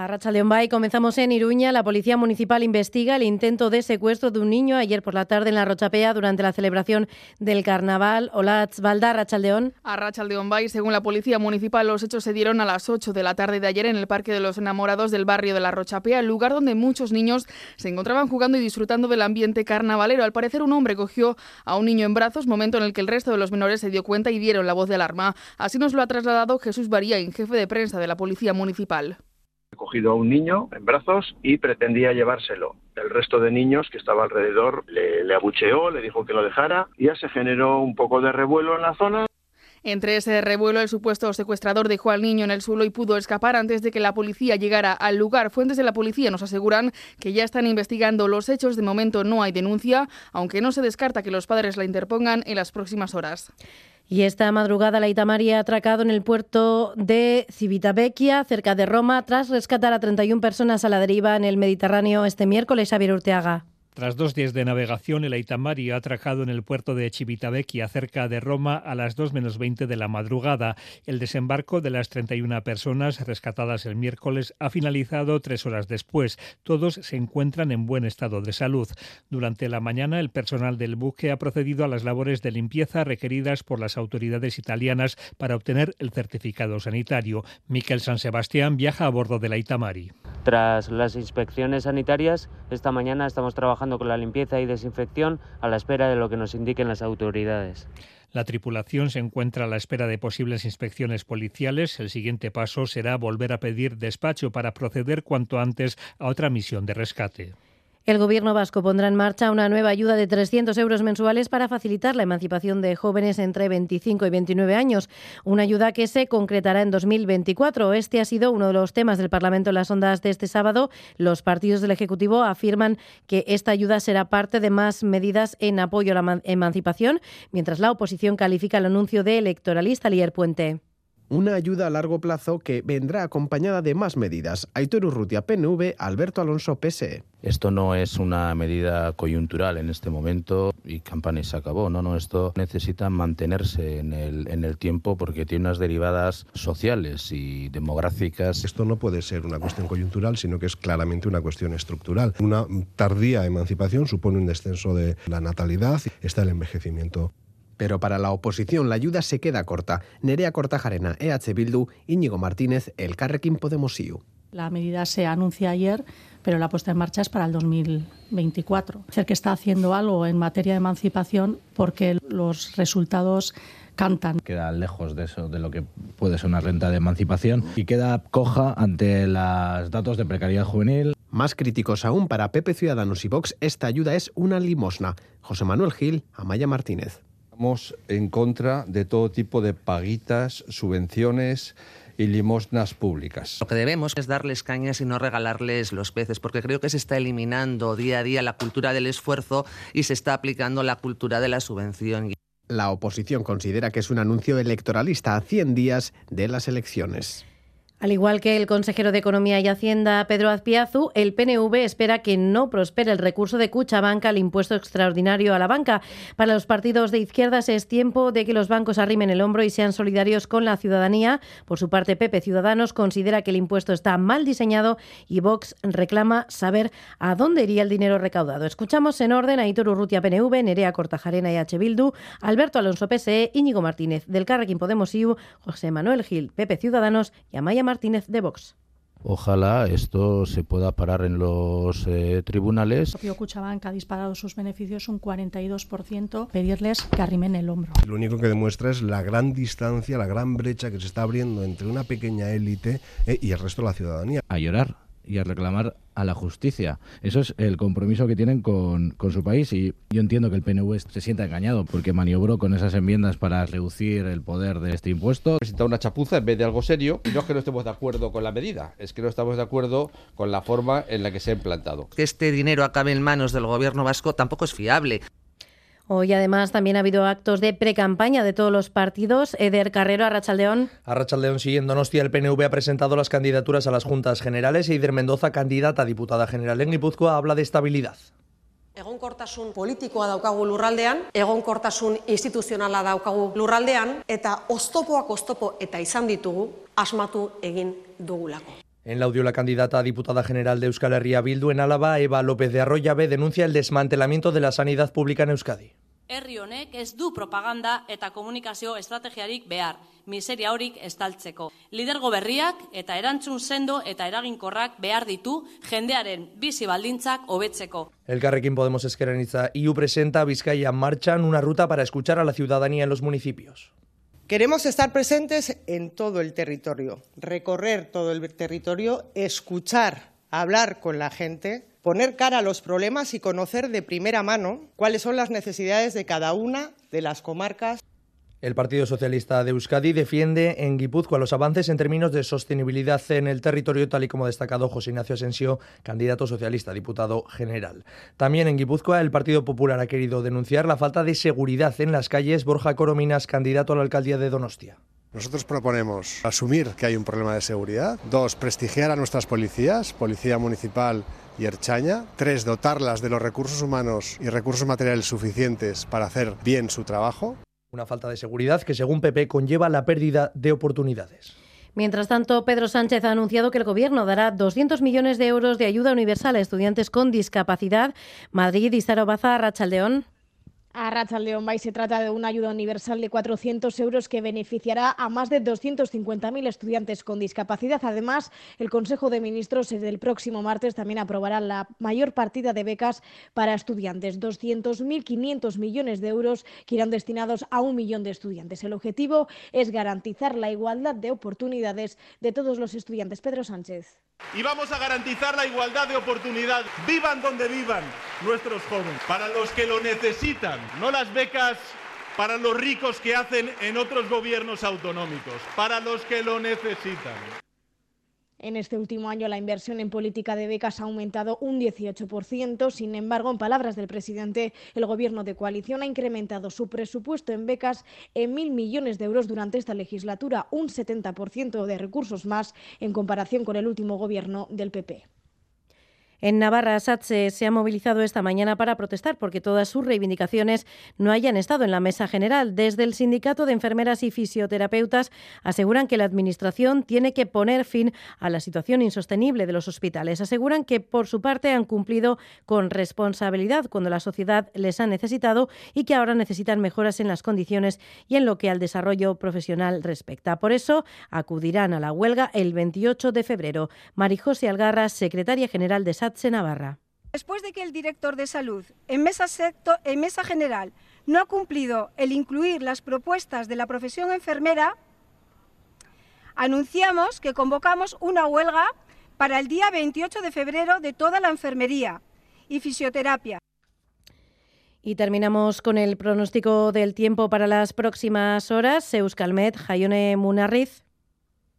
A Rachaldeón Bay comenzamos en Iruña. La policía municipal investiga el intento de secuestro de un niño ayer por la tarde en la Rochapea durante la celebración del carnaval. Hola, Tzvalda, Rachaldeón. A Rachaldeón Bay, según la policía municipal, los hechos se dieron a las 8 de la tarde de ayer en el Parque de los Enamorados del barrio de la Rochapea, el lugar donde muchos niños se encontraban jugando y disfrutando del ambiente carnavalero. Al parecer, un hombre cogió a un niño en brazos, momento en el que el resto de los menores se dio cuenta y dieron la voz de alarma. Así nos lo ha trasladado Jesús Barín, jefe de prensa de la policía municipal a un niño en brazos y pretendía llevárselo. El resto de niños que estaba alrededor le, abucheó, le dijo que lo dejara y ya se generó un poco de revuelo en la zona. Entre ese revuelo, el supuesto secuestrador dejó al niño en el suelo y pudo escapar antes de que la policía llegara al lugar. Fuentes de la policía nos aseguran que ya están investigando los hechos. De momento no hay denuncia, aunque no se descarta que los padres la interpongan en las próximas horas. Y esta madrugada la Itamaria ha atracado en el puerto de Civitavecchia, cerca de Roma, tras rescatar a 31 personas a la deriva en el Mediterráneo este miércoles. Javier Urteaga. Tras dos días de navegación, el Aitamari ha atracado en el puerto de Civitavecchia, cerca de Roma, a las 2 menos 20 de la madrugada. El desembarco de las 31 personas rescatadas el miércoles ha finalizado tres horas después. Todos se encuentran en buen estado de salud. Durante la mañana, el personal del buque ha procedido a las labores de limpieza requeridas por las autoridades italianas para obtener el certificado sanitario. Miquel San Sebastián viaja a bordo del Aitamari. Tras las inspecciones sanitarias, esta mañana estamos trabajando con la limpieza y desinfección a la espera de lo que nos indiquen las autoridades. La tripulación se encuentra a la espera de posibles inspecciones policiales. El siguiente paso será volver a pedir despacho para proceder cuanto antes a otra misión de rescate. El Gobierno vasco pondrá en marcha una nueva ayuda de 300 euros mensuales para facilitar la emancipación de jóvenes entre 25 y 29 años. Una ayuda que se concretará en 2024. Este ha sido uno de los temas del Parlamento en las ondas de este sábado. Los partidos del Ejecutivo afirman que esta ayuda será parte de más medidas en apoyo a la emancipación, mientras la oposición califica el anuncio de electoralista Lier Puente una ayuda a largo plazo que vendrá acompañada de más medidas. Aitor Urrutia, PNV, Alberto Alonso, PSE. Esto no es una medida coyuntural en este momento y campaña se acabó. No, no, esto necesita mantenerse en el, en el tiempo porque tiene unas derivadas sociales y demográficas. Esto no puede ser una cuestión coyuntural, sino que es claramente una cuestión estructural. Una tardía emancipación supone un descenso de la natalidad, está el envejecimiento pero para la oposición la ayuda se queda corta. Nerea Cortajarena, EH Bildu, Íñigo Martínez, El Carrequín Podemos IU. La medida se anuncia ayer, pero la puesta en marcha es para el 2024. Es que está haciendo algo en materia de emancipación porque los resultados cantan. Queda lejos de eso, de lo que puede ser una renta de emancipación y queda coja ante los datos de precariedad juvenil. Más críticos aún para Pepe Ciudadanos y Vox, esta ayuda es una limosna. José Manuel Gil, Amaya Martínez. Estamos en contra de todo tipo de paguitas, subvenciones y limosnas públicas. Lo que debemos es darles cañas y no regalarles los peces, porque creo que se está eliminando día a día la cultura del esfuerzo y se está aplicando la cultura de la subvención. La oposición considera que es un anuncio electoralista a 100 días de las elecciones. Al igual que el consejero de Economía y Hacienda, Pedro Azpiazu, el PNV espera que no prospere el recurso de Cuchabanca al impuesto extraordinario a la banca. Para los partidos de izquierdas es tiempo de que los bancos arrimen el hombro y sean solidarios con la ciudadanía. Por su parte, Pepe Ciudadanos considera que el impuesto está mal diseñado y Vox reclama saber a dónde iría el dinero recaudado. Escuchamos en orden a Itor Urrutia PNV, Nerea Cortajarena y H. Bildu, Alberto Alonso PSE, Íñigo Martínez del Carrequín Podemos IU, José Manuel Gil, Pepe Ciudadanos y Amaya Martínez de Vox. Ojalá esto se pueda parar en los eh, tribunales. El propio Cuchabank ha disparado sus beneficios un 42%, pedirles que arrimen el hombro. Lo único que demuestra es la gran distancia, la gran brecha que se está abriendo entre una pequeña élite eh, y el resto de la ciudadanía. A llorar y a reclamar a la justicia. Eso es el compromiso que tienen con, con, su país y yo entiendo que el PNV se sienta engañado porque maniobró con esas enmiendas para reducir el poder de este impuesto. Presenta una chapuza en vez de algo serio y no es que no estemos de acuerdo con la medida, es que no estamos de acuerdo con la forma en la que se ha implantado. Que este dinero acabe en manos del gobierno vasco tampoco es fiable. Hoy además también ha habido actos de precampaña de todos los partidos. Eder Carrero, Arrachaldeón. Arrachaldeón, sí, en Donostia el PNV ha presentado las candidaturas a las juntas generales e Ider Mendoza, candidata a diputada general en Guipúzcoa, habla de estabilidad. Egonkortasun politikoa daukagu lurraldean, egonkortasun instituzionala daukagu lurraldean, eta oztopoak oztopo eta izan ditugu asmatu egin dugulako. En el audio, la candidata a diputada general de Euskal Herria Bildu en Álava, Eva López de Arroyave, denuncia el desmantelamiento de la sanidad pública en Euskadi. Herri honek ez du propaganda eta komunikazio estrategiarik behar, miseria horik estaltzeko. Lidergo berriak eta erantzun sendo eta eraginkorrak behar ditu jendearen bizi baldintzak hobetzeko. El Carrequín Podemos Esqueraniza IU presenta a Vizcaya Marchan una ruta para escuchar a la ciudadanía en los municipios. Queremos estar presentes en todo el territorio, recorrer todo el territorio, escuchar, hablar con la gente, poner cara a los problemas y conocer de primera mano cuáles son las necesidades de cada una de las comarcas. El Partido Socialista de Euskadi defiende en Guipúzcoa los avances en términos de sostenibilidad en el territorio, tal y como ha destacado José Ignacio Asensio, candidato socialista, diputado general. También en Guipúzcoa, el Partido Popular ha querido denunciar la falta de seguridad en las calles. Borja Corominas, candidato a la alcaldía de Donostia. Nosotros proponemos asumir que hay un problema de seguridad. Dos, prestigiar a nuestras policías, Policía Municipal y Erchaña. Tres, dotarlas de los recursos humanos y recursos materiales suficientes para hacer bien su trabajo. Una falta de seguridad que, según PP, conlleva la pérdida de oportunidades. Mientras tanto, Pedro Sánchez ha anunciado que el Gobierno dará 200 millones de euros de ayuda universal a estudiantes con discapacidad. Madrid y Sarobaza, Rachaldeón. A Rachaldeón Bay se trata de una ayuda universal de 400 euros que beneficiará a más de 250.000 estudiantes con discapacidad. Además, el Consejo de Ministros el próximo martes también aprobará la mayor partida de becas para estudiantes, 200.500 millones de euros que irán destinados a un millón de estudiantes. El objetivo es garantizar la igualdad de oportunidades de todos los estudiantes. Pedro Sánchez. Y vamos a garantizar la igualdad de oportunidad, vivan donde vivan nuestros jóvenes, para los que lo necesitan no las becas para los ricos que hacen en otros gobiernos autonómicos, para los que lo necesitan. En este último año la inversión en política de becas ha aumentado un 18%. Sin embargo, en palabras del presidente, el gobierno de coalición ha incrementado su presupuesto en becas en mil millones de euros durante esta legislatura, un 70% de recursos más en comparación con el último gobierno del PP. En Navarra, SATSE se ha movilizado esta mañana para protestar porque todas sus reivindicaciones no hayan estado en la mesa general. Desde el Sindicato de Enfermeras y Fisioterapeutas aseguran que la Administración tiene que poner fin a la situación insostenible de los hospitales. Aseguran que, por su parte, han cumplido con responsabilidad cuando la sociedad les ha necesitado y que ahora necesitan mejoras en las condiciones y en lo que al desarrollo profesional respecta. Por eso, acudirán a la huelga el 28 de febrero. Marijose Algarra, secretaria general de SATSE Navarra. Después de que el director de salud en mesa, secto, en mesa general no ha cumplido el incluir las propuestas de la profesión enfermera, anunciamos que convocamos una huelga para el día 28 de febrero de toda la enfermería y fisioterapia. Y terminamos con el pronóstico del tiempo para las próximas horas. Euskalmet, Jaione Munarriz.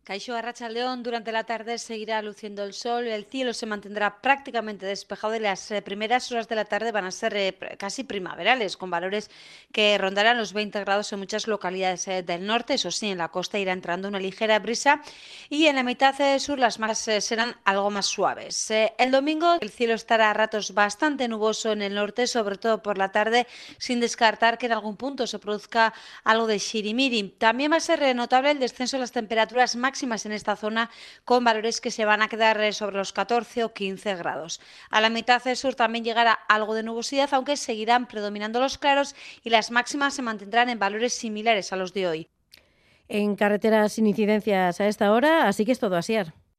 Caixo Arrachaldeón, durante la tarde seguirá luciendo el sol, el cielo se mantendrá prácticamente despejado y las eh, primeras horas de la tarde van a ser eh, casi primaverales, con valores que rondarán los 20 grados en muchas localidades eh, del norte. Eso sí, en la costa irá entrando una ligera brisa y en la mitad sur las más serán algo más suaves. el domingo el cielo estará a ratos bastante nuboso en el norte, sobre todo por la tarde, sin descartar que en algún punto se produzca algo de shirimiri. También va a ser notable el descenso de las temperaturas más máximas en esta zona con valores que se van a quedar eh, sobre los 14 o 15 grados. A la mitad del sur también llegará algo de nubosidad, aunque seguirán predominando los claros y las máximas se mantendrán en valores similares a los de hoy. En carreteras sin incidencias a esta hora, así que es todo, Asier.